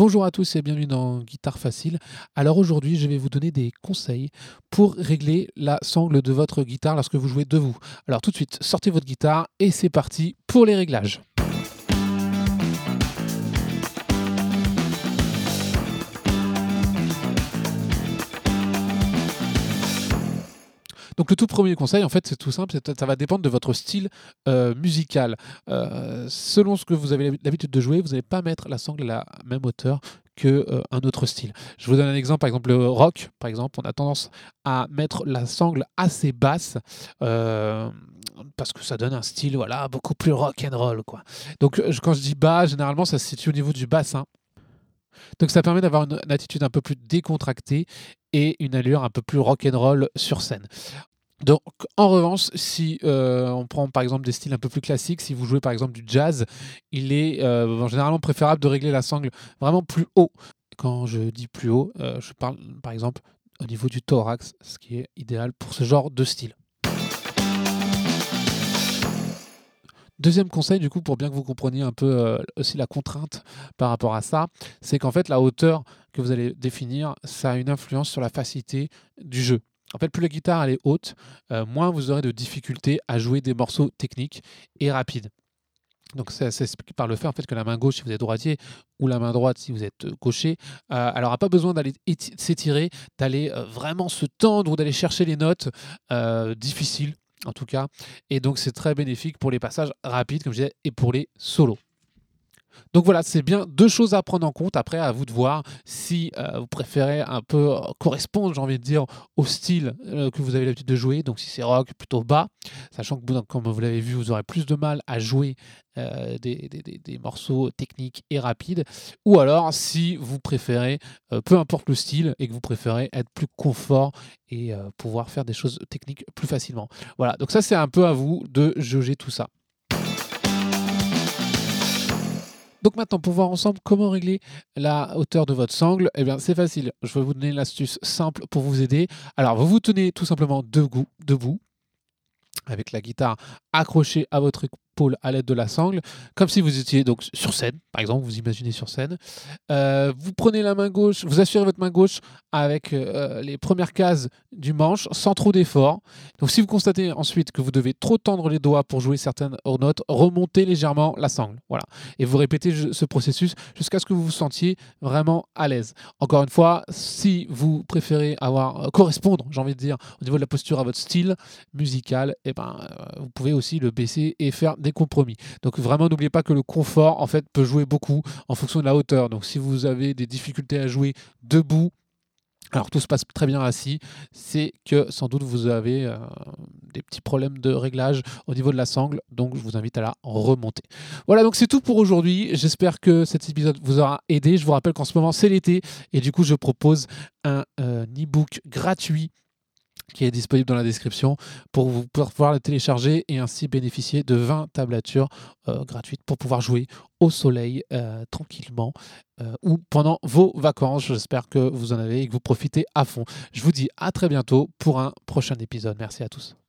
Bonjour à tous et bienvenue dans Guitare Facile. Alors aujourd'hui, je vais vous donner des conseils pour régler la sangle de votre guitare lorsque vous jouez de vous. Alors tout de suite, sortez votre guitare et c'est parti pour les réglages. Donc le tout premier conseil, en fait, c'est tout simple, ça va dépendre de votre style euh, musical. Euh, selon ce que vous avez l'habitude de jouer, vous n'allez pas mettre la sangle à la même hauteur qu'un euh, autre style. Je vous donne un exemple, par exemple le rock, par exemple, on a tendance à mettre la sangle assez basse parce que ça donne un style voilà beaucoup plus rock and roll quoi. Donc quand je dis bas, généralement ça se situe au niveau du bassin. Donc ça permet d'avoir une, attitude un peu plus décontractée et une allure un peu plus rock and roll sur scène. Donc, en revanche, si euh, on prend par exemple des styles un peu plus classiques, si vous jouez par exemple du jazz, il est euh, généralement préférable de régler la sangle vraiment plus haut. Quand je dis plus haut, euh, je parle par exemple au niveau du thorax, ce qui est idéal pour ce genre de style. Deuxième conseil, du coup, pour bien que vous compreniez un peu aussi la contrainte par rapport à ça, c'est qu'en fait, la hauteur que vous allez définir, ça a une influence sur la facilité du jeu. En fait, plus la guitare elle est haute, euh, moins vous aurez de difficultés à jouer des morceaux techniques et rapides. Donc ça s'explique par le fait en fait que la main gauche si vous êtes droitier ou la main droite si vous êtes euh, gaucher, euh, elle n'aura pas besoin d'aller s'étirer, d'aller vraiment se tendre ou d'aller chercher les notes difficiles en tout cas. Et donc c'est très bénéfique pour les passages rapides comme je disais et pour les solos. Donc voilà, c'est bien deux choses à prendre en compte. Après, à vous de voir si euh, vous préférez un peu euh, correspondre, j'ai envie de dire, au style euh, que vous avez l'habitude de jouer. Donc si c'est rock, plutôt bas, sachant que comme vous l'avez vu, vous aurez plus de mal à jouer des, morceaux techniques et rapides. Ou alors si vous préférez, peu importe le style, et que vous préférez être plus confort et pouvoir faire des choses techniques plus facilement. Voilà, donc ça c'est un peu à vous de jauger tout ça. Donc maintenant, pour voir ensemble comment régler la hauteur de votre sangle, eh bien c'est facile. Je vais vous donner l'astuce simple pour vous aider. Alors, vous vous tenez tout simplement debout, debout avec la guitare accrochée à votre à l'aide de la sangle, comme si vous étiez donc sur scène, par exemple, vous imaginez sur scène. Euh, vous prenez la main gauche, vous assurez votre main gauche avec euh, les premières cases du manche, sans trop d'effort. Donc si vous constatez ensuite que vous devez trop tendre les doigts pour jouer certaines notes, remontez légèrement la sangle. Voilà. Et vous répétez ce processus jusqu'à ce que vous vous sentiez vraiment à l'aise. Encore une fois, si vous préférez avoir euh, correspondre, j'ai envie de dire, au niveau de la posture à votre style musical, et eh ben, vous pouvez aussi le baisser et faire compromis. Donc vraiment n'oubliez pas que le confort en fait peut jouer beaucoup en fonction de la hauteur. Donc si vous avez des difficultés à jouer debout, alors tout se passe très bien assis, c'est que sans doute vous avez euh, des petits problèmes de réglage au niveau de la sangle, donc je vous invite à la remonter. Voilà, donc c'est tout pour aujourd'hui. J'espère que cet épisode vous aura aidé. Je vous rappelle qu'en ce moment c'est l'été et du coup je propose un euh, e-book gratuit qui est disponible dans la description pour vous pouvoir le télécharger et ainsi bénéficier de 20 tablatures euh, gratuites pour pouvoir jouer au soleil euh, tranquillement euh, ou pendant vos vacances. J'espère que vous en avez et que vous profitez à fond. Je vous dis à très bientôt pour un prochain épisode. Merci à tous.